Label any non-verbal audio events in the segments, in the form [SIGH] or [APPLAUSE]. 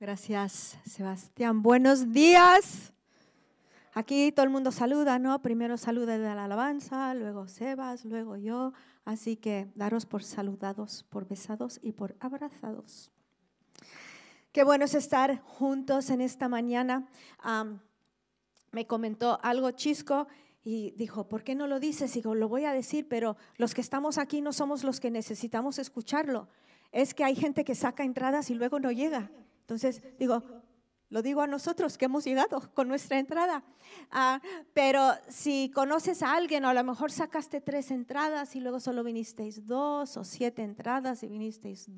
Gracias, Sebastián. Buenos días. Aquí todo el mundo saluda, ¿no? Primero saluda de la alabanza, luego Sebas, luego yo. Así que daros por saludados, por besados y por abrazados. Qué bueno es estar juntos en esta mañana. me comentó algo chisco y dijo, ¿por qué no lo dices? Digo, lo voy a decir, pero los que estamos aquí no somos los que necesitamos escucharlo. Es que hay gente que saca entradas y luego no llega. Entonces, digo, lo digo a nosotros que hemos llegado con nuestra entrada. Ah, pero si conoces a alguien, o a lo mejor sacaste tres entradas y luego solo vinisteis dos, o siete entradas y vinisteis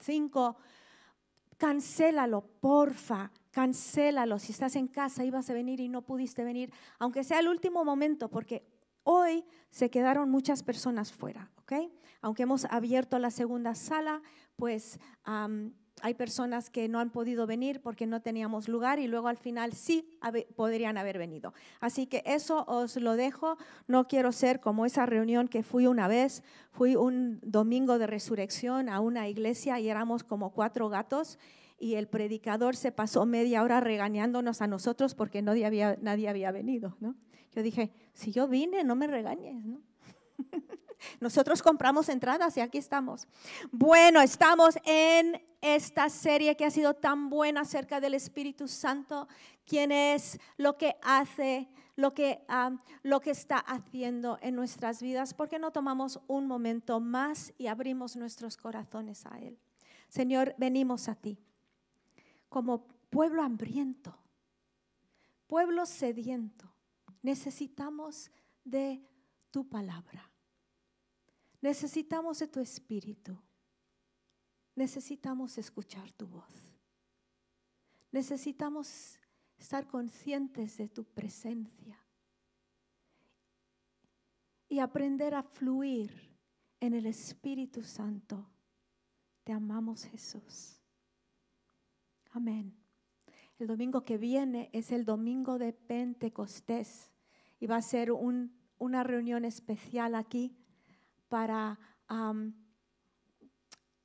cinco, cancélalo, porfa, cancélalo. Si estás en casa, ibas a venir y no pudiste venir, aunque sea el último momento, porque hoy se quedaron muchas personas fuera, ¿ok? Aunque hemos abierto la segunda sala, pues hay personas que no han podido venir porque no teníamos lugar y luego al final sí podrían haber venido. Así que eso os lo dejo. No quiero ser como esa reunión que fui una vez. Fui un domingo de resurrección a una iglesia y éramos como cuatro gatos y el predicador se pasó media hora regañándonos a nosotros porque nadie había, nadie había venido. ¿no? Yo dije, si yo vine, no me regañes. ¿no? [LAUGHS] Nosotros compramos entradas y aquí estamos. Bueno, estamos en esta serie que ha sido tan buena acerca del Espíritu Santo, quién es, lo que hace, lo que, lo que está haciendo en nuestras vidas. ¿Por qué no tomamos un momento más y abrimos nuestros corazones a Él? Señor, venimos a ti como pueblo hambriento, pueblo sediento. Necesitamos de tu palabra. Necesitamos de tu espíritu. Necesitamos escuchar tu voz. Necesitamos estar conscientes de tu presencia y aprender a fluir en el Espíritu Santo. Te amamos Jesús. Amén. El domingo que viene es el domingo de Pentecostés y va a ser una reunión especial aquí para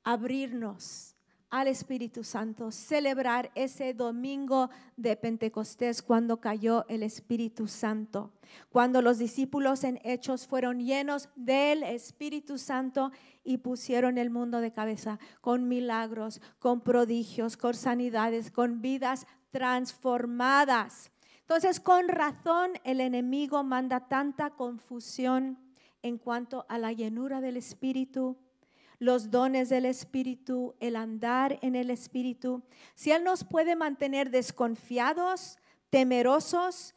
abrirnos al Espíritu Santo, celebrar ese domingo de Pentecostés cuando cayó el Espíritu Santo, cuando los discípulos en hechos fueron llenos del Espíritu Santo y pusieron el mundo de cabeza con milagros, con prodigios, con sanidades, con vidas transformadas. Entonces, con razón el enemigo manda tanta confusión en cuanto a la llenura del Espíritu, los dones del Espíritu, el andar en el Espíritu. Si Él nos puede mantener desconfiados, temerosos,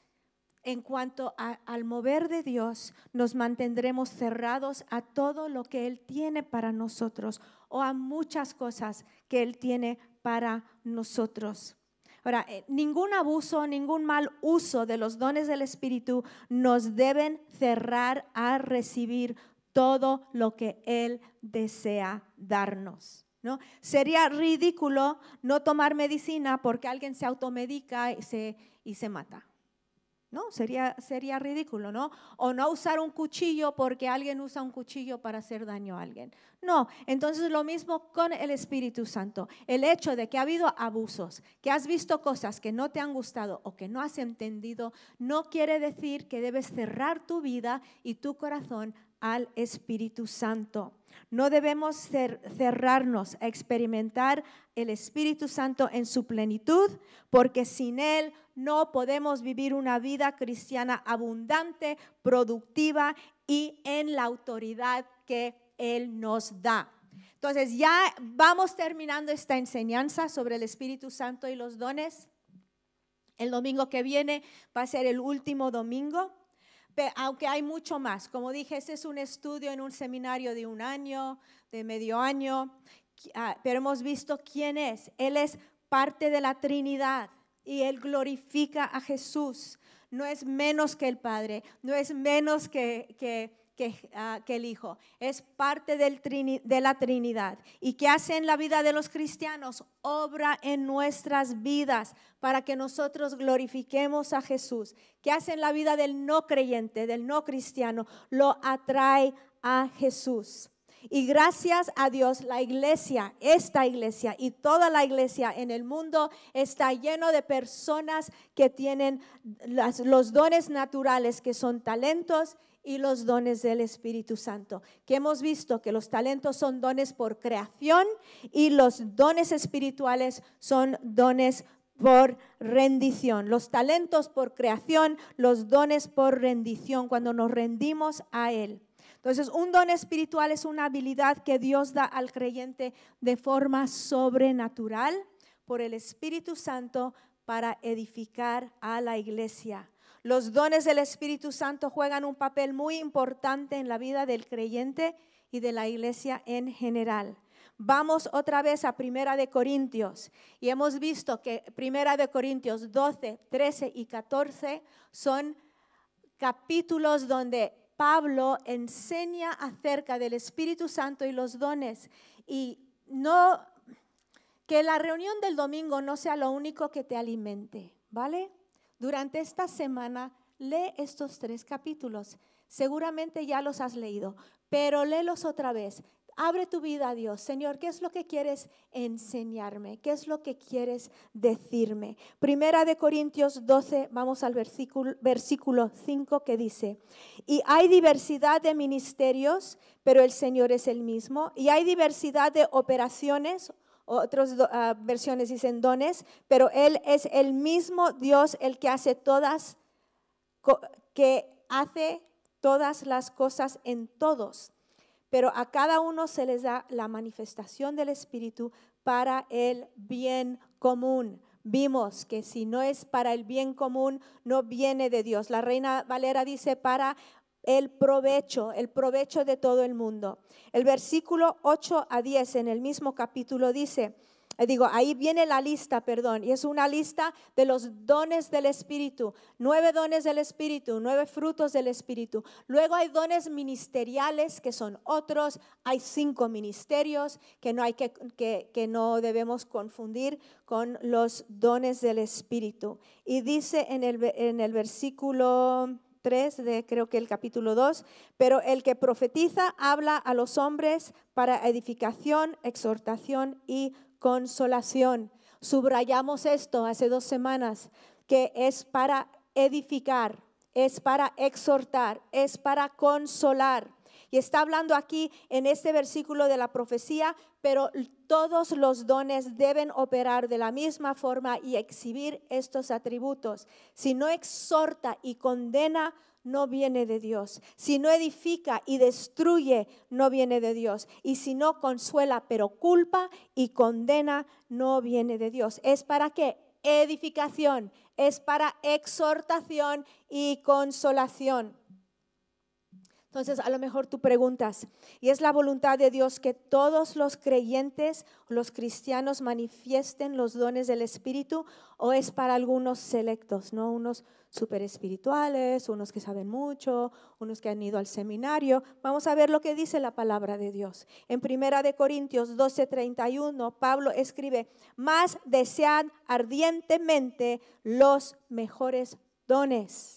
en cuanto al mover de Dios, nos mantendremos cerrados a todo lo que Él tiene para nosotros o a muchas cosas que Él tiene para nosotros. Ahora, eh, ningún abuso, ningún mal uso de los dones del Espíritu nos deben cerrar a recibir todo lo que Él desea darnos. ¿no? Sería ridículo no tomar medicina porque alguien se automedica y se, y se mata. ¿No? Sería, sería ridículo, ¿no? O no usar un cuchillo porque alguien usa un cuchillo para hacer daño a alguien. No, entonces lo mismo con el Espíritu Santo. El hecho de que ha habido abusos, que has visto cosas que no te han gustado o que no has entendido, no quiere decir que debes cerrar tu vida y tu corazón al Espíritu Santo. No debemos cerrarnos a experimentar el Espíritu Santo en su plenitud, porque sin Él no podemos vivir una vida cristiana abundante, productiva y en la autoridad que Él nos da. Entonces ya vamos terminando esta enseñanza sobre el Espíritu Santo y los dones. El domingo que viene va a ser el último domingo aunque hay mucho más. Como dije, ese es un estudio en un seminario de un año, de medio año, ah, pero hemos visto quién es. Él es parte de la Trinidad y él glorifica a Jesús. No es menos que el Padre, no es menos que, que Ah, que, el Hijo. Es parte del de la Trinidad. ¿Y qué hace en la vida de los cristianos? Obra en nuestras vidas para que nosotros glorifiquemos a Jesús. ¿Qué hace en la vida del no creyente, del no cristiano? Lo atrae a Jesús. Y gracias a Dios, la iglesia, esta iglesia y toda la iglesia en el mundo está lleno de personas que tienen los dones naturales, que son talentos y los dones del Espíritu Santo. Que hemos visto que los talentos son dones por creación y los dones espirituales son dones por rendición. Los talentos por creación, los dones por rendición, cuando nos rendimos a Él. Entonces, un don espiritual es una habilidad que Dios da al creyente de forma sobrenatural por el Espíritu Santo para edificar a la iglesia. Los dones del Espíritu Santo juegan un papel muy importante en la vida del creyente y de la iglesia en general. Vamos otra vez a Primera de Corintios y hemos visto que Primera de Corintios 12, 13 y 14 son capítulos donde Pablo enseña acerca del Espíritu Santo y los dones y no que la reunión del domingo no sea lo único que te alimente, ¿vale? Durante esta semana lee estos tres capítulos. Seguramente ya los has leído, pero léelos otra vez. Abre tu vida a Dios. Señor, ¿qué es lo que quieres enseñarme? ¿Qué es lo que quieres decirme? Primera de Corintios 12, vamos al versículo, versículo 5 que dice, y hay diversidad de ministerios, pero el Señor es el mismo, y hay diversidad de operaciones, otras ah, versiones dicen dones, pero Él es el mismo Dios el que hace todas, que hace todas las cosas en todos pero a cada uno se les da la manifestación del Espíritu para el bien común. Vimos que si no es para el bien común, no viene de Dios. La reina Valera dice para el provecho, el provecho de todo el mundo. El versículo 8 a 10 en el mismo capítulo dice, digo, ahí viene la lista, perdón, y es una lista de los dones del Espíritu, nueve dones del Espíritu, nueve frutos del Espíritu. Luego hay dones ministeriales que son otros, hay cinco ministerios que no, hay que, que, no debemos confundir con los dones del Espíritu. Y dice en el, en el versículo 3 de creo que el capítulo 2, pero el que profetiza habla a los hombres para edificación, exhortación y consolación. Subrayamos esto hace dos semanas, que es para edificar, es para exhortar, es para consolar. Y está hablando aquí en este versículo de la profecía, pero todos los dones deben operar de la misma forma y exhibir estos atributos. Si no exhorta y condena, no viene de Dios. Si no edifica y destruye, no viene de Dios. Y si no consuela, pero culpa y condena, no viene de Dios. ¿Es para qué? Edificación. Es para exhortación y consolación. Entonces, a lo mejor tú preguntas, ¿y es la voluntad de Dios que todos los creyentes, los cristianos manifiesten los dones del Espíritu o es para algunos selectos, no unos super espirituales, unos que saben mucho, unos que han ido al seminario? Vamos a ver lo que dice la palabra de Dios. En Primera de Corintios 12:31, Pablo escribe, "Más desean ardientemente los mejores dones."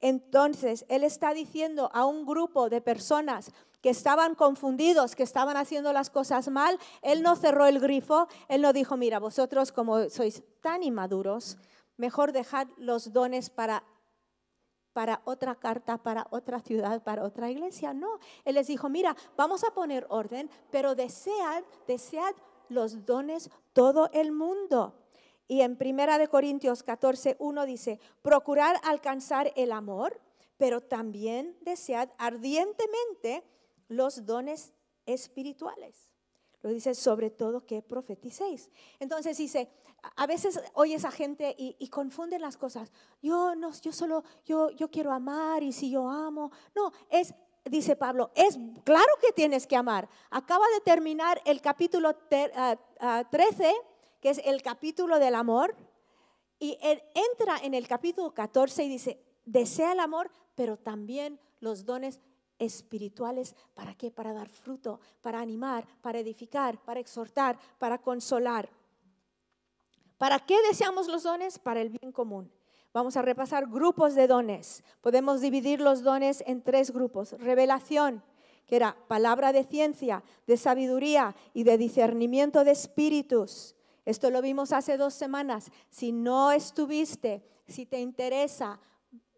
Entonces, él está diciendo a un grupo de personas que estaban confundidos, que estaban haciendo las cosas mal, él no cerró el grifo, él no dijo, mira, vosotros como sois tan inmaduros, mejor dejad los dones para para otra carta, para otra ciudad, para otra iglesia. No, él les dijo, mira, vamos a poner orden, pero desead, desead los dones todo el mundo. Y en Primera de Corintios 14, 1 dice, procurar alcanzar el amor, pero también desead ardientemente los dones espirituales. Lo dice sobre todo que profeticéis. Entonces dice, a veces oyes a gente y, confunden las cosas. Yo no, yo solo, yo, yo quiero amar y si yo amo. No, es dice Pablo, es claro que tienes que amar. Acaba de terminar el capítulo 13 que es el capítulo del amor, y él entra en el capítulo 14 y dice, desea el amor, pero también los dones espirituales. ¿Para qué? Para dar fruto, para animar, para edificar, para exhortar, para consolar. ¿Para qué deseamos los dones? Para el bien común. Vamos a repasar grupos de dones. Podemos dividir los dones en tres grupos. Revelación, que era palabra de ciencia, de sabiduría y de discernimiento de espíritus. Esto lo vimos hace dos semanas. Si no estuviste, si te interesa,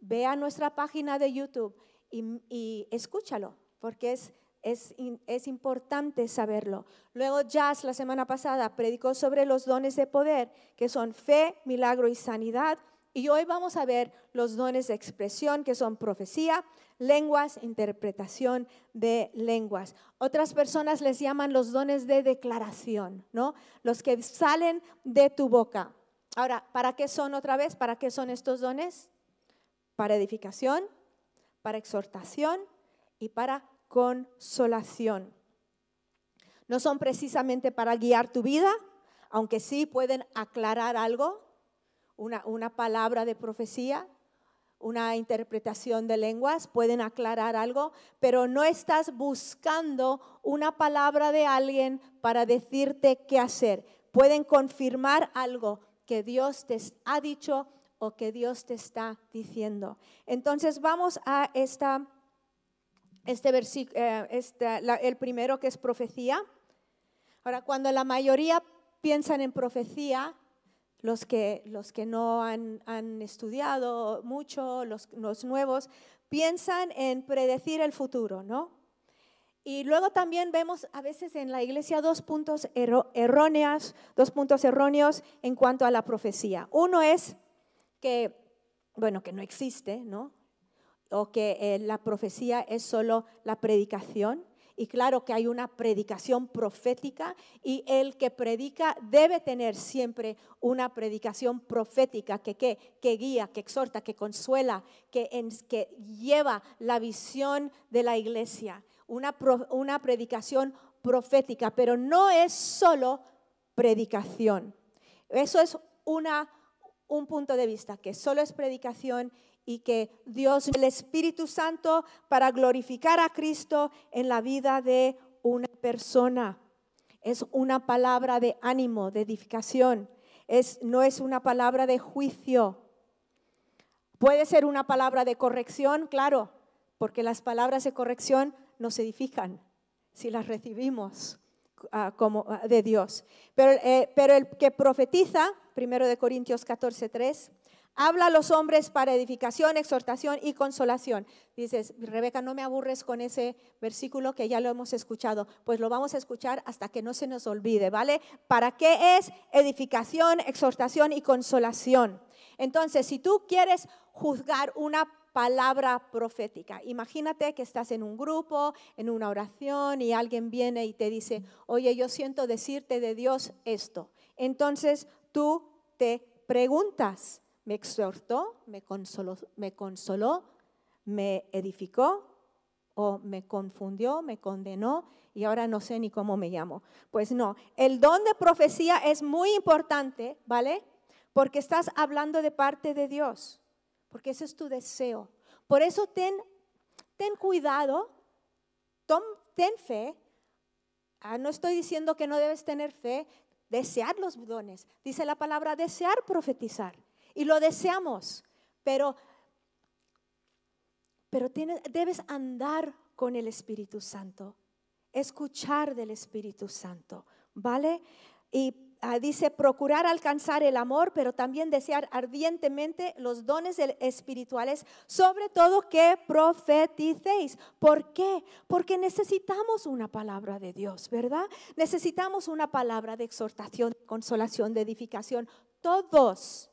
ve a nuestra página de YouTube y, escúchalo, porque es, es, es, importante saberlo. Luego Jazz la semana pasada predicó sobre los dones de poder, que son fe, milagro y sanidad. Y hoy vamos a ver los dones de expresión, que son profecía, lenguas, interpretación de lenguas. Otras personas les llaman los dones de declaración, ¿no? Los que salen de tu boca. Ahora, ¿para qué son otra vez? ¿Para qué son estos dones? Para edificación, para exhortación y para consolación. No son precisamente para guiar tu vida, aunque sí pueden aclarar algo, una, una palabra de profecía, una interpretación de lenguas, pueden aclarar algo, pero no estás buscando una palabra de alguien para decirte qué hacer. Pueden confirmar algo que Dios te ha dicho o que Dios te está diciendo. Entonces vamos a esta, este versículo, eh, el primero que es profecía. Ahora, cuando la mayoría piensan en profecía, los que, los que no han, han estudiado mucho, los, los, nuevos, piensan en predecir el futuro, ¿no? Y luego también vemos a veces en la iglesia dos puntos erróneos, dos puntos erróneos en cuanto a la profecía. Uno es que, bueno, que no existe, ¿no? O que eh, la profecía es solo la predicación. Y claro que hay una predicación profética y el que predica debe tener siempre una predicación profética que, que guía, que exhorta, que consuela, que, que lleva la visión de la iglesia. Una, una predicación profética, pero no es solo predicación. Eso es una un punto de vista, que solo es predicación y que Dios, el Espíritu Santo, para glorificar a Cristo en la vida de una persona. Es una palabra de ánimo, de edificación. Es, no es una palabra de juicio. Puede ser una palabra de corrección, claro, porque las palabras de corrección nos edifican si las recibimos ah, como ah, de Dios. Pero, eh, pero el que profetiza primero de Corintios 14, 3. Habla a los hombres para edificación, exhortación y consolación. Dices, Rebeca, no me aburres con ese versículo que ya lo hemos escuchado. Pues lo vamos a escuchar hasta que no se nos olvide, ¿vale? ¿Para qué es edificación, exhortación y consolación? Entonces, si tú quieres juzgar una palabra profética. Imagínate que estás en un grupo, en una oración y alguien viene y te dice, oye, yo siento decirte de Dios esto. Entonces tú te preguntas, ¿me exhortó, me consoló, me, consoló, me edificó o me confundió, me condenó y ahora no sé ni cómo me llamo? Pues no, el don de profecía es muy importante, ¿vale? Porque estás hablando de parte de Dios, porque ese es tu deseo. Por eso ten, ten cuidado, ten fe. Ah, no estoy diciendo que no debes tener fe, desear los dones. Dice la palabra desear profetizar. Y lo deseamos, pero, pero debes andar con el Espíritu Santo, escuchar del Espíritu Santo, ¿vale? Y Ah, dice procurar alcanzar el amor, pero también desear ardientemente los dones espirituales, sobre todo que profeticéis. ¿Por qué? Porque necesitamos una palabra de Dios, ¿verdad? Necesitamos una palabra de exhortación, de consolación, de edificación. Todos.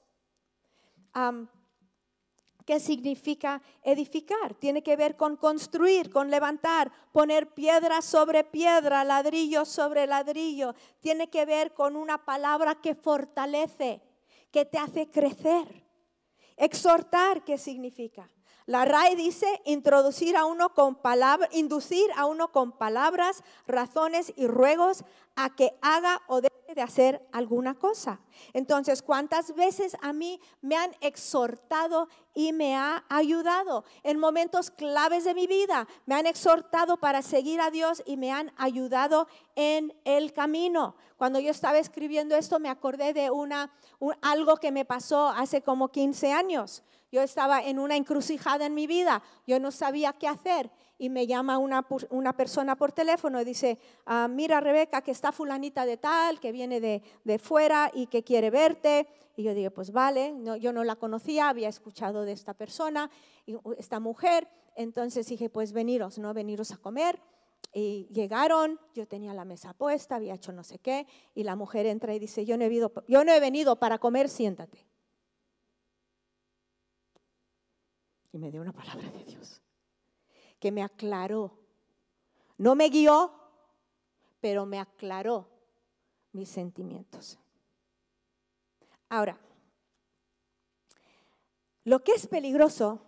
¿Qué significa edificar? Tiene que ver con construir, con levantar, poner piedra sobre piedra, ladrillo sobre ladrillo. Tiene que ver con una palabra que fortalece, que te hace crecer. Exhortar, ¿qué significa? La RAE dice introducir a uno con inducir a uno con palabras, razones y ruegos a que haga o deje de hacer alguna cosa. Entonces, ¿cuántas veces a mí me han exhortado y me ha ayudado en momentos claves de mi vida. Me han exhortado para seguir a Dios y me han ayudado en el camino. Cuando yo estaba escribiendo esto me acordé de una, algo que me pasó hace como 15 años. Yo estaba en una encrucijada en mi vida, yo no sabía qué hacer y me llama una, una persona por teléfono y dice, ah, mira Rebeca, que está fulanita de tal, que viene de, de, fuera y que quiere verte. Y yo digo, pues vale, yo no la conocía, había escuchado de esta persona, esta mujer, entonces dije, pues veniros, ¿no? Veniros a comer. Y llegaron, yo tenía la mesa puesta, había hecho no sé qué, y la mujer entra y dice, yo no he venido, yo no he venido para comer, siéntate. Y me dio una palabra de Dios que me aclaró. No me guió, pero me aclaró mis sentimientos. Ahora, lo que es peligroso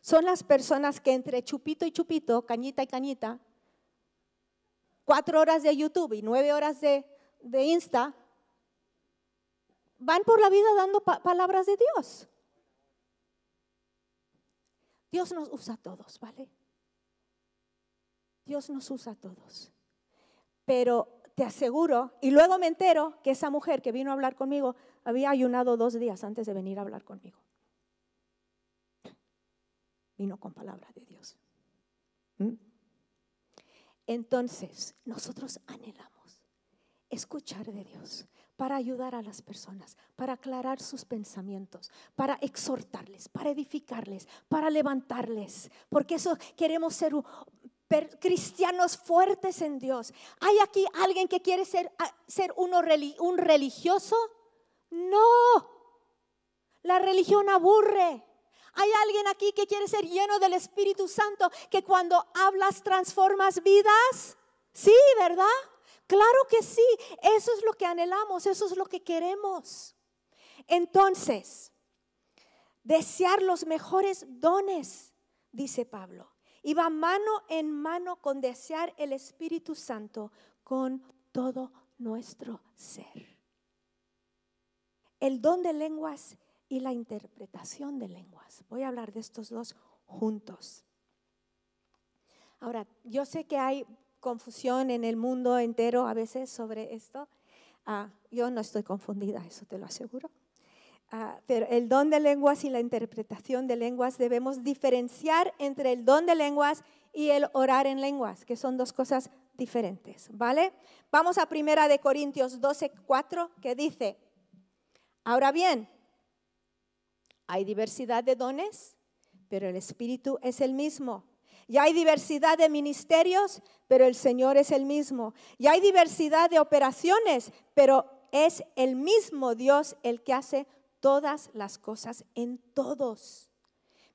son las personas que entre chupito y chupito, cañita y cañita, cuatro horas de YouTube y nueve horas de, Insta, van por la vida dando palabras de Dios. Dios nos usa a todos, ¿vale? Dios nos usa a todos. Pero te aseguro, y luego me entero que esa mujer que vino a hablar conmigo había ayunado dos días antes de venir a hablar conmigo. Vino con palabra de Dios. ¿Mm? Entonces, nosotros anhelamos escuchar de Dios para ayudar a las personas, para aclarar sus pensamientos, para exhortarles, para edificarles, para levantarles, porque eso queremos ser cristianos fuertes en Dios. ¿Hay aquí alguien que quiere ser, ser uno, un religioso? No, la religión aburre. ¿Hay alguien aquí que quiere ser lleno del Espíritu Santo, que cuando hablas transformas vidas? Sí, ¿verdad? Claro que sí, eso es lo que anhelamos, eso es lo que queremos. Entonces, desear los mejores dones, dice Pablo, y va mano en mano con desear el Espíritu Santo con todo nuestro ser. El don de lenguas y la interpretación de lenguas. Voy a hablar de estos dos juntos. Ahora, yo sé que hay confusión en el mundo entero a veces sobre esto. Ah, yo no estoy confundida, eso te lo aseguro. Ah, pero el don de lenguas y la interpretación de lenguas debemos diferenciar entre el don de lenguas y el orar en lenguas, que son dos cosas diferentes, ¿vale? Vamos a primera de Corintios 12, 4, que dice, ahora bien, hay diversidad de dones, pero el Espíritu es el mismo. Y hay diversidad de ministerios, pero el Señor es el mismo. Y hay diversidad de operaciones, pero es el mismo Dios el que hace todas las cosas en todos.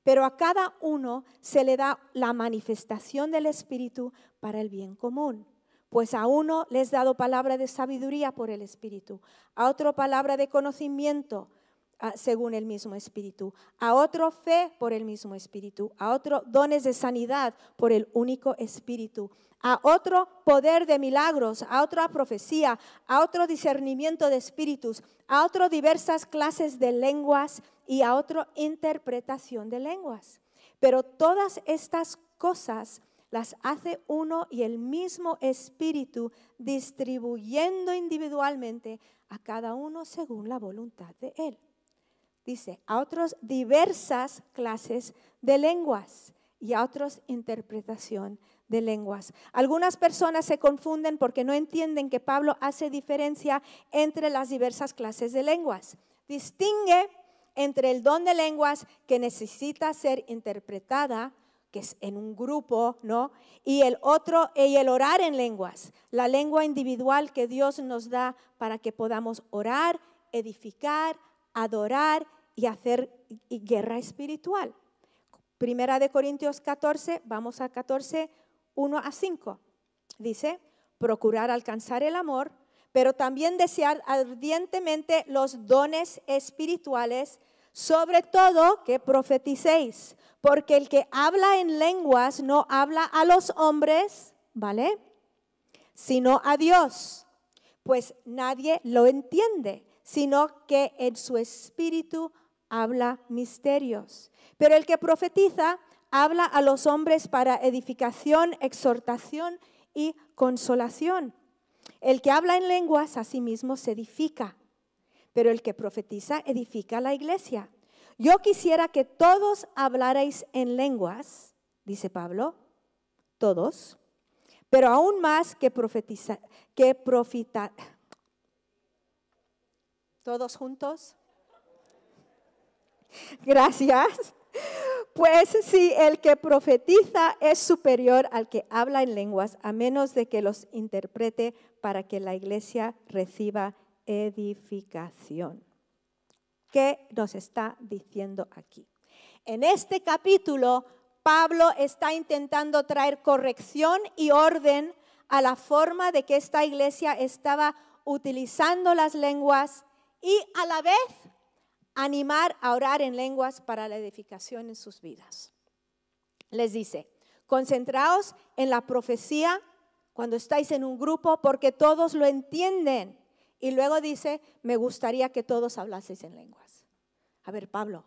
Pero a cada uno se le da la manifestación del Espíritu para el bien común. Pues a uno les dado palabra de sabiduría por el Espíritu, a otro palabra de conocimiento, según el mismo Espíritu, a otro fe por el mismo Espíritu, a otro dones de sanidad por el único Espíritu, a otro poder de milagros, a otra profecía, a otro discernimiento de espíritus, a otro diversas clases de lenguas y a otro interpretación de lenguas. Pero todas estas cosas las hace uno y el mismo Espíritu, distribuyendo individualmente a cada uno según la voluntad de Él dice, a otros diversas clases de lenguas y a otros interpretación de lenguas. Algunas personas se confunden porque no entienden que Pablo hace diferencia entre las diversas clases de lenguas. Distingue entre el don de lenguas que necesita ser interpretada, que es en un grupo, ¿no? Y el otro, y el orar en lenguas, la lengua individual que Dios nos da para que podamos orar, edificar, adorar y hacer guerra espiritual. Primera de Corintios 14, vamos a 14, 1 a 5. Dice, procurar alcanzar el amor, pero también desear ardientemente los dones espirituales, sobre todo que profeticéis, porque el que habla en lenguas no habla a los hombres, ¿vale? Sino a Dios, pues nadie lo entiende, sino que en su espíritu habla misterios. Pero el que profetiza habla a los hombres para edificación, exhortación y consolación. El que habla en lenguas a sí mismo se edifica, pero el que profetiza edifica la iglesia. Yo quisiera que todos hablarais en lenguas, dice Pablo, todos, pero aún más que profetiza, que profita. Todos juntos. [LAUGHS] Gracias. Pues si el que profetiza es superior al que habla en lenguas, a menos de que los interprete para que la iglesia reciba edificación. ¿Qué nos está diciendo aquí? En este capítulo, Pablo está intentando traer corrección y orden a la forma de que esta iglesia estaba utilizando las lenguas y a la vez animar a orar en lenguas para la edificación en sus vidas. Les dice, concentraos en la profecía cuando estáis en un grupo porque todos lo entienden. Y luego dice, me gustaría que todos hablaseis en lenguas. A ver, Pablo,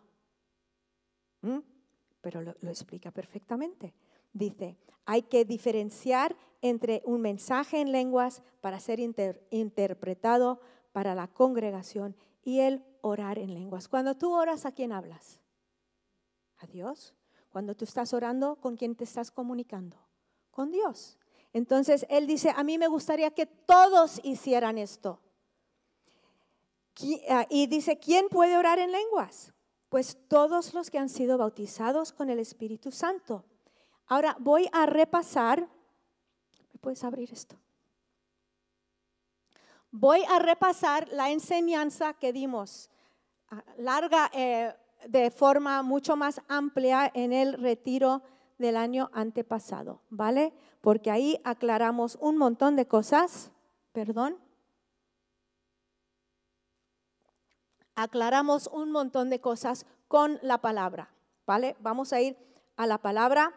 pero lo, explica perfectamente. Dice, hay que diferenciar entre un mensaje en lenguas para ser interpretado para la congregación y el orar en lenguas. Cuando tú oras, ¿a quién hablas? A Dios. Cuando tú estás orando, ¿con quién te estás comunicando? Con Dios. Entonces Él dice, a mí me gustaría que todos hicieran esto. Ah, y dice, ¿quién puede orar en lenguas? Pues todos los que han sido bautizados con el Espíritu Santo. Ahora voy a repasar. ¿Me puedes abrir esto? Voy a repasar la enseñanza que dimos, ah, larga, eh, de forma mucho más amplia en el retiro del año antepasado, ¿vale? Porque ahí aclaramos un montón de cosas, perdón. Aclaramos un montón de cosas con la palabra, ¿vale? Vamos a ir a la palabra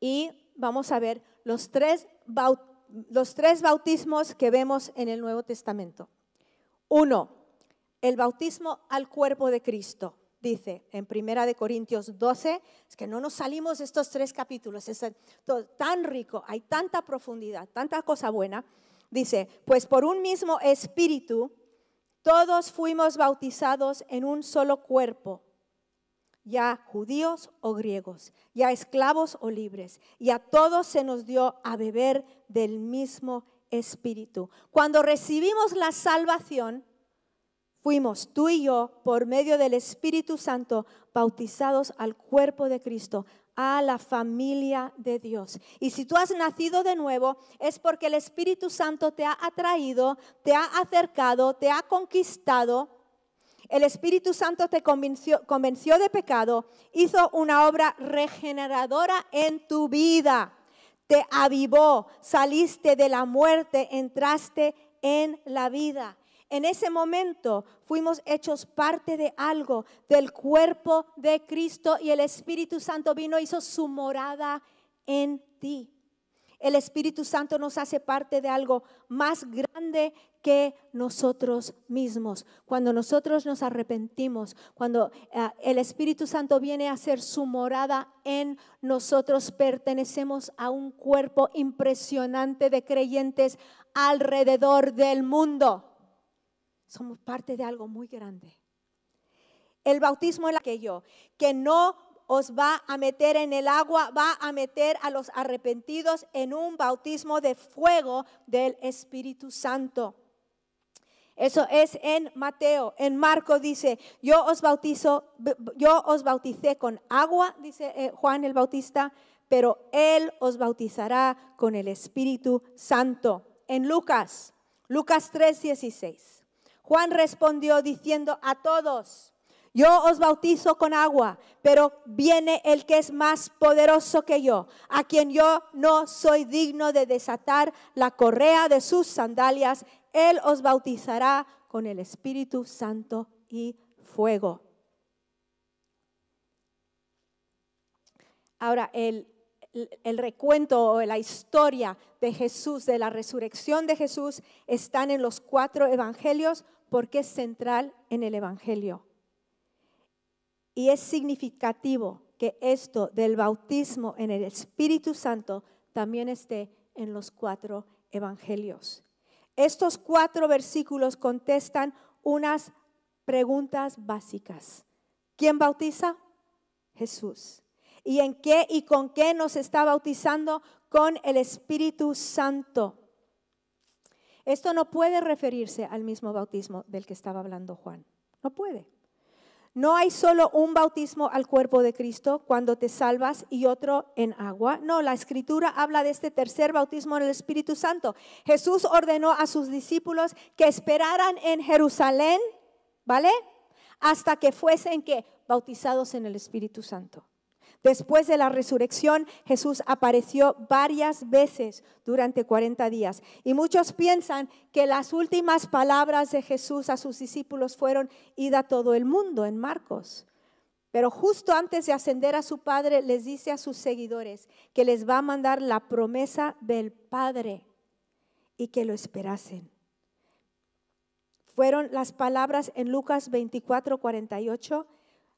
y vamos a ver los tres bautismos los tres bautismos que vemos en el Nuevo Testamento. Uno, el bautismo al cuerpo de Cristo. Dice en Primera de Corintios 12, es que no nos salimos de estos tres capítulos, es tan rico, hay tanta profundidad, tanta cosa buena. Dice, pues por un mismo espíritu, todos fuimos bautizados en un solo cuerpo ya judíos o griegos, ya esclavos o libres, y a todos se nos dio a beber del mismo espíritu. Cuando recibimos la salvación, fuimos tú y yo, por medio del Espíritu Santo, bautizados al cuerpo de Cristo, a la familia de Dios. Y si tú has nacido de nuevo, es porque el Espíritu Santo te ha atraído, te ha acercado, te ha conquistado el Espíritu Santo te convenció, de pecado, hizo una obra regeneradora en tu vida, te avivó, saliste de la muerte, entraste en la vida. En ese momento fuimos hechos parte de algo, del cuerpo de Cristo y el Espíritu Santo vino y hizo su morada en ti. El Espíritu Santo nos hace parte de algo más grande que nosotros mismos. Cuando nosotros nos arrepentimos, cuando eh, el Espíritu Santo viene a hacer su morada en nosotros, pertenecemos a un cuerpo impresionante de creyentes alrededor del mundo. Somos parte de algo muy grande. El bautismo es aquello que no os va a meter en el agua, va a meter a los arrepentidos en un bautismo de fuego del Espíritu Santo. Eso es en Mateo. En Marco dice, yo os bautizo, yo os bauticé con agua, dice eh, Juan el Bautista, pero él os bautizará con el Espíritu Santo. En Lucas, Lucas 3:16. Juan respondió diciendo a todos, yo os bautizo con agua, pero viene el que es más poderoso que yo, a quien yo no soy digno de desatar la correa de sus sandalias. Él os bautizará con el Espíritu Santo y fuego. Ahora, el, recuento o la historia de Jesús, de la resurrección de Jesús, están en los cuatro evangelios porque es central en el evangelio. Y es significativo que esto del bautismo en el Espíritu Santo también esté en los cuatro evangelios. Estos cuatro versículos contestan unas preguntas básicas. ¿Quién bautiza? Jesús. ¿Y en qué y con qué nos está bautizando? Con el Espíritu Santo. Esto no puede referirse al mismo bautismo del que estaba hablando Juan. No puede. No hay solo un bautismo al cuerpo de Cristo cuando te salvas y otro en agua. No, la escritura habla de este tercer bautismo en el Espíritu Santo. Jesús ordenó a sus discípulos que esperaran en Jerusalén, ¿vale? Hasta que fuesen que bautizados en el Espíritu Santo. Después de la resurrección, Jesús apareció varias veces durante 40 días. Y muchos piensan que las últimas palabras de Jesús a sus discípulos fueron, id a todo el mundo, en Marcos. Pero justo antes de ascender a su Padre, les dice a sus seguidores que les va a mandar la promesa del Padre y que lo esperasen. Fueron las palabras en Lucas 24, 48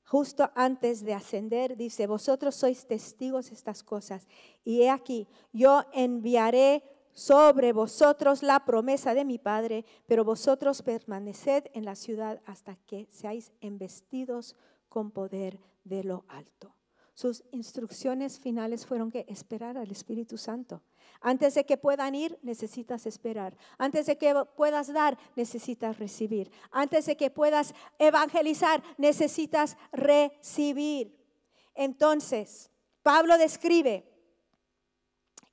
justo antes de ascender, dice, vosotros sois testigos de estas cosas. Y he aquí, yo enviaré sobre vosotros la promesa de mi Padre, pero vosotros permaneced en la ciudad hasta que seáis embestidos con poder de lo alto. Sus instrucciones finales fueron que esperar al Espíritu Santo. Antes de que puedan ir, necesitas esperar. Antes de que puedas dar, necesitas recibir. Antes de que puedas evangelizar, necesitas recibir. Entonces, Pablo describe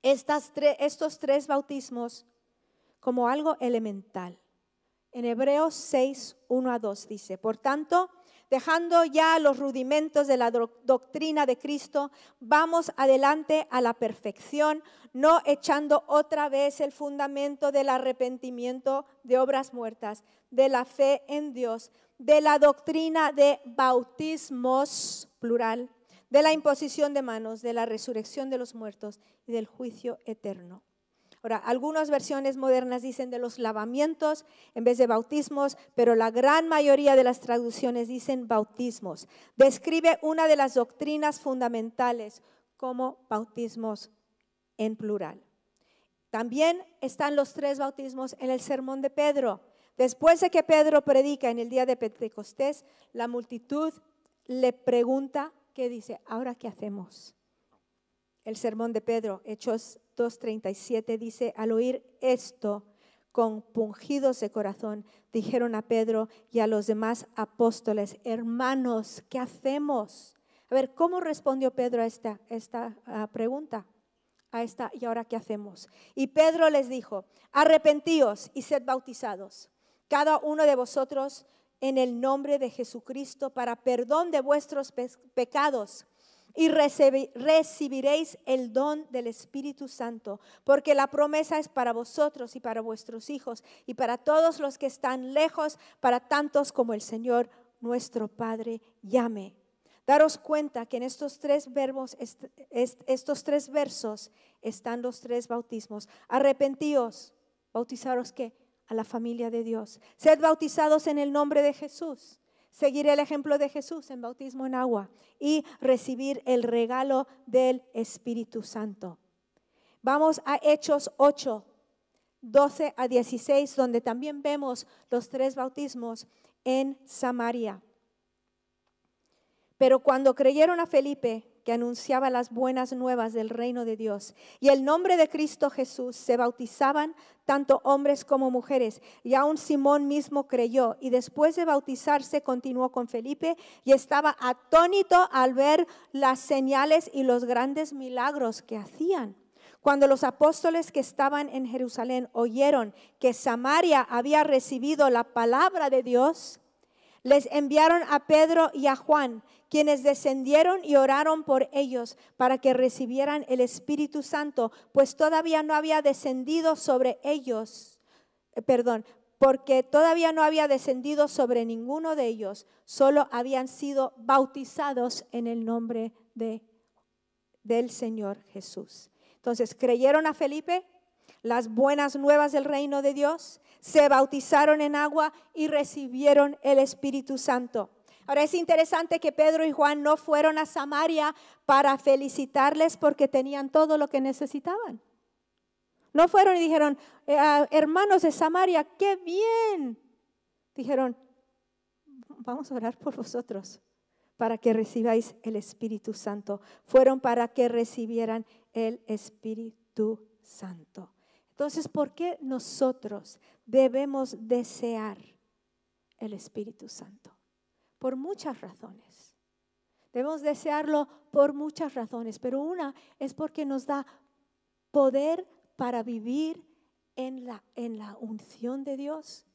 estos tres bautismos como algo elemental. En Hebreos 6, 1 a 2 dice, por tanto, dejando ya los rudimentos de la doctrina de Cristo, vamos adelante a la perfección, no echando otra vez el fundamento del arrepentimiento de obras muertas, de la fe en Dios, de la doctrina de bautismos, plural, de la imposición de manos, de la resurrección de los muertos y del juicio eterno. Ahora, algunas versiones modernas dicen de los lavamientos en vez de bautismos, pero la gran mayoría de las traducciones dicen bautismos. Describe una de las doctrinas fundamentales como bautismos en plural. También están los tres bautismos en el sermón de Pedro. Después de que Pedro predica en el día de Pentecostés, la multitud le pregunta, ¿qué dice? ¿Ahora qué hacemos? El sermón de Pedro, Hechos 2.37 dice, al oír esto, compungidos de corazón, dijeron a Pedro y a los demás apóstoles, hermanos, ¿qué hacemos? A ver, ¿cómo respondió Pedro a esta, esta pregunta? A esta, ¿y ahora qué hacemos? Y Pedro les dijo, arrepentíos y sed bautizados, cada uno de vosotros en el nombre de Jesucristo para perdón de vuestros pecados y recibiréis el don del Espíritu Santo, porque la promesa es para vosotros y para vuestros hijos y para todos los que están lejos, para tantos como el Señor nuestro Padre llame. Daros cuenta que en estos tres verbos, estos tres versos están los tres bautismos. Arrepentíos, bautizaros que a la familia de Dios. Sed bautizados en el nombre de Jesús seguir el ejemplo de Jesús en bautismo en agua y recibir el regalo del Espíritu Santo. Vamos a Hechos 8, 12 a 16, donde también vemos los tres bautismos en Samaria. Pero cuando creyeron a Felipe, que anunciaba las buenas nuevas del reino de Dios. Y el nombre de Cristo Jesús se bautizaban tanto hombres como mujeres. Y aún Simón mismo creyó. Y después de bautizarse continuó con Felipe y estaba atónito al ver las señales y los grandes milagros que hacían. Cuando los apóstoles que estaban en Jerusalén oyeron que Samaria había recibido la palabra de Dios, les enviaron a Pedro y a Juan quienes descendieron y oraron por ellos para que recibieran el Espíritu Santo, pues todavía no había descendido sobre ellos, eh, perdón, porque todavía no había descendido sobre ninguno de ellos, solo habían sido bautizados en el nombre de, del Señor Jesús. Entonces, creyeron a Felipe las buenas nuevas del reino de Dios, se bautizaron en agua y recibieron el Espíritu Santo. Ahora es interesante que Pedro y Juan no fueron a Samaria para felicitarles porque tenían todo lo que necesitaban. No fueron y dijeron, eh, ah, hermanos de Samaria, qué bien. Dijeron, vamos a orar por vosotros para que recibáis el Espíritu Santo. Fueron para que recibieran el Espíritu Santo. Entonces, ¿por qué nosotros debemos desear el Espíritu Santo? Por muchas razones. Debemos desearlo por muchas razones, pero una es porque nos da poder para vivir en la, en la unción de Dios.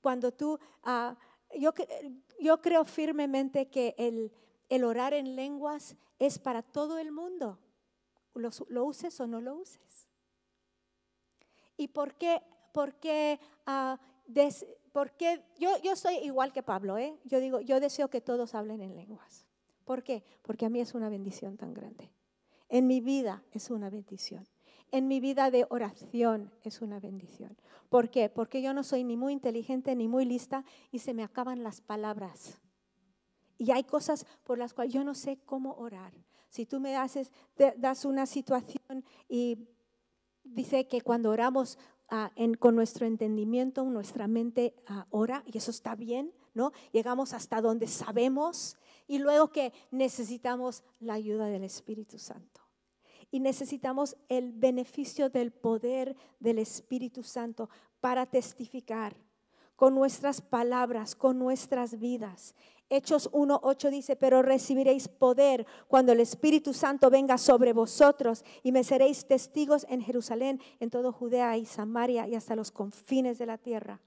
Cuando tú, ah, yo, yo creo firmemente que el, el, orar en lenguas es para todo el mundo, lo, uses o no lo uses. ¿Y por qué? Porque, uh, porque yo, yo soy igual que Pablo, ¿eh? yo digo, yo deseo que todos hablen en lenguas. ¿Por qué? Porque a mí es una bendición tan grande. En mi vida es una bendición en mi vida de oración es una bendición. ¿Por qué? Porque yo no soy ni muy inteligente ni muy lista y se me acaban las palabras. Y hay cosas por las cuales yo no sé cómo orar. Si tú me haces, das una situación y dice que cuando oramos ah, con nuestro entendimiento, nuestra mente ah, ora, y eso está bien, ¿no? Llegamos hasta donde sabemos y luego que necesitamos la ayuda del Espíritu Santo y necesitamos el beneficio del poder del Espíritu Santo para testificar con nuestras palabras, con nuestras vidas. Hechos 1.8 dice, pero recibiréis poder cuando el Espíritu Santo venga sobre vosotros y me seréis testigos en Jerusalén, en todo Judea y Samaria y hasta los confines de la tierra.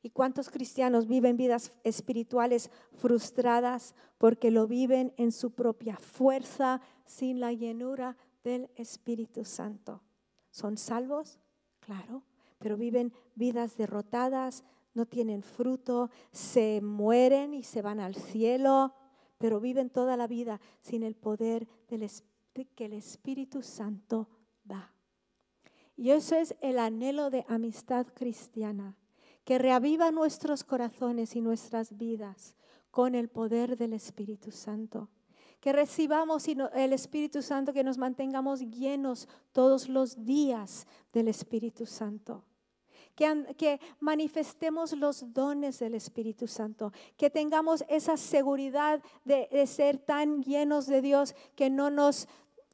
¿Y cuántos cristianos viven vidas espirituales frustradas porque lo viven en su propia fuerza, sin la llenura del Espíritu Santo? ¿Son salvos? Claro, pero viven vidas derrotadas, no tienen fruto, se mueren y se van al cielo, pero viven toda la vida sin el poder del que el Espíritu Santo da. Y eso es el anhelo de amistad cristiana que reaviva nuestros corazones y nuestras vidas con el poder del Espíritu Santo. Que recibamos el Espíritu Santo, que nos mantengamos llenos todos los días del Espíritu Santo. Que, manifestemos los dones del Espíritu Santo, que tengamos esa seguridad de, ser tan llenos de Dios que no nos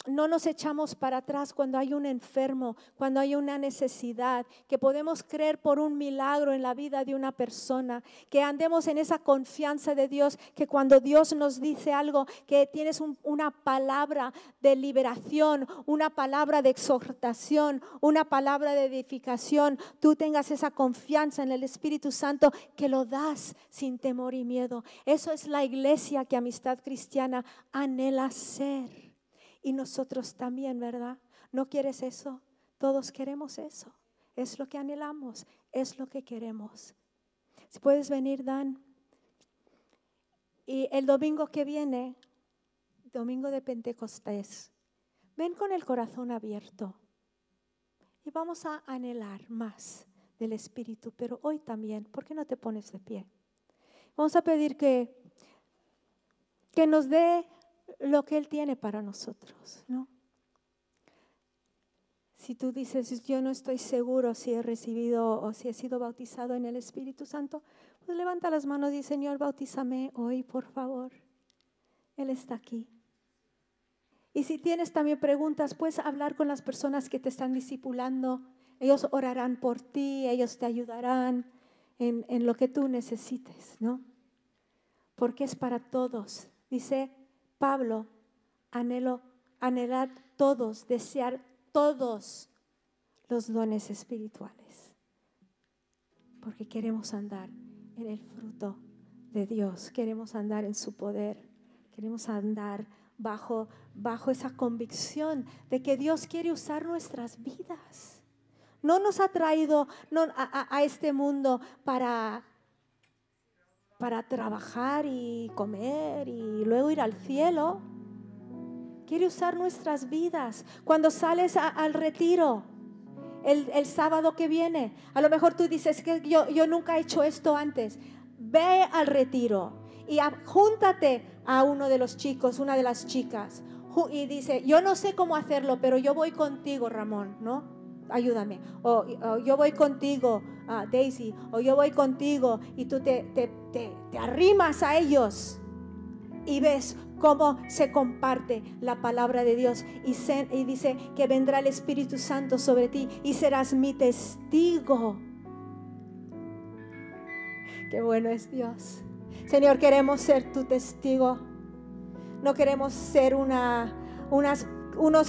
no nos echamos para atrás cuando hay un enfermo, cuando hay una necesidad, que podemos creer por un milagro en la vida de una persona, que andemos en esa confianza de Dios, que cuando Dios nos dice algo, que tienes una palabra de liberación, una palabra de exhortación, una palabra de edificación, tú tengas esa confianza en el Espíritu Santo que lo das sin temor y miedo. Eso es la iglesia que Amistad Cristiana anhela ser. Y nosotros también, ¿verdad? ¿No quieres eso? Todos queremos eso. Es lo que anhelamos, es lo que queremos. Si puedes venir, Dan. Y el domingo que viene, domingo de Pentecostés, ven con el corazón abierto. Y vamos a anhelar más del Espíritu, pero hoy también, ¿por qué no te pones de pie? Vamos a pedir que, que nos dé lo que Él tiene para nosotros, ¿no? Si tú dices, yo no estoy seguro si he recibido o si he sido bautizado en el Espíritu Santo, pues levanta las manos y dice, Señor, bautízame hoy, por favor. Él está aquí. Y si tienes también preguntas, puedes hablar con las personas que te están discipulando. Ellos orarán por ti, ellos te ayudarán en, en lo que tú necesites, ¿no? Porque es para todos. Dice, Pablo, anhelar todos, desear todos los dones espirituales. Porque queremos andar en el fruto de Dios, queremos andar en su poder, queremos andar bajo, bajo esa convicción de que Dios quiere usar nuestras vidas. No nos ha traído a, a este mundo para para trabajar y comer y luego ir al cielo. Quiere usar nuestras vidas. Cuando sales al retiro, el, sábado que viene, a lo mejor tú dices que yo, yo nunca he hecho esto antes. ve al retiro y júntate a uno de los chicos, una de las chicas. Y dice, yo no sé cómo hacerlo, pero yo voy contigo, Ramón, ¿no? Ayúdame. O, yo voy contigo, ah, Daisy. O yo voy contigo y tú te, te, te- te arrimas a ellos y ves cómo se comparte la palabra de Dios y, se- y dice que vendrá el Espíritu Santo sobre ti y serás mi testigo. Qué bueno es Dios. Señor, queremos ser tu testigo. No queremos ser una, unas, unos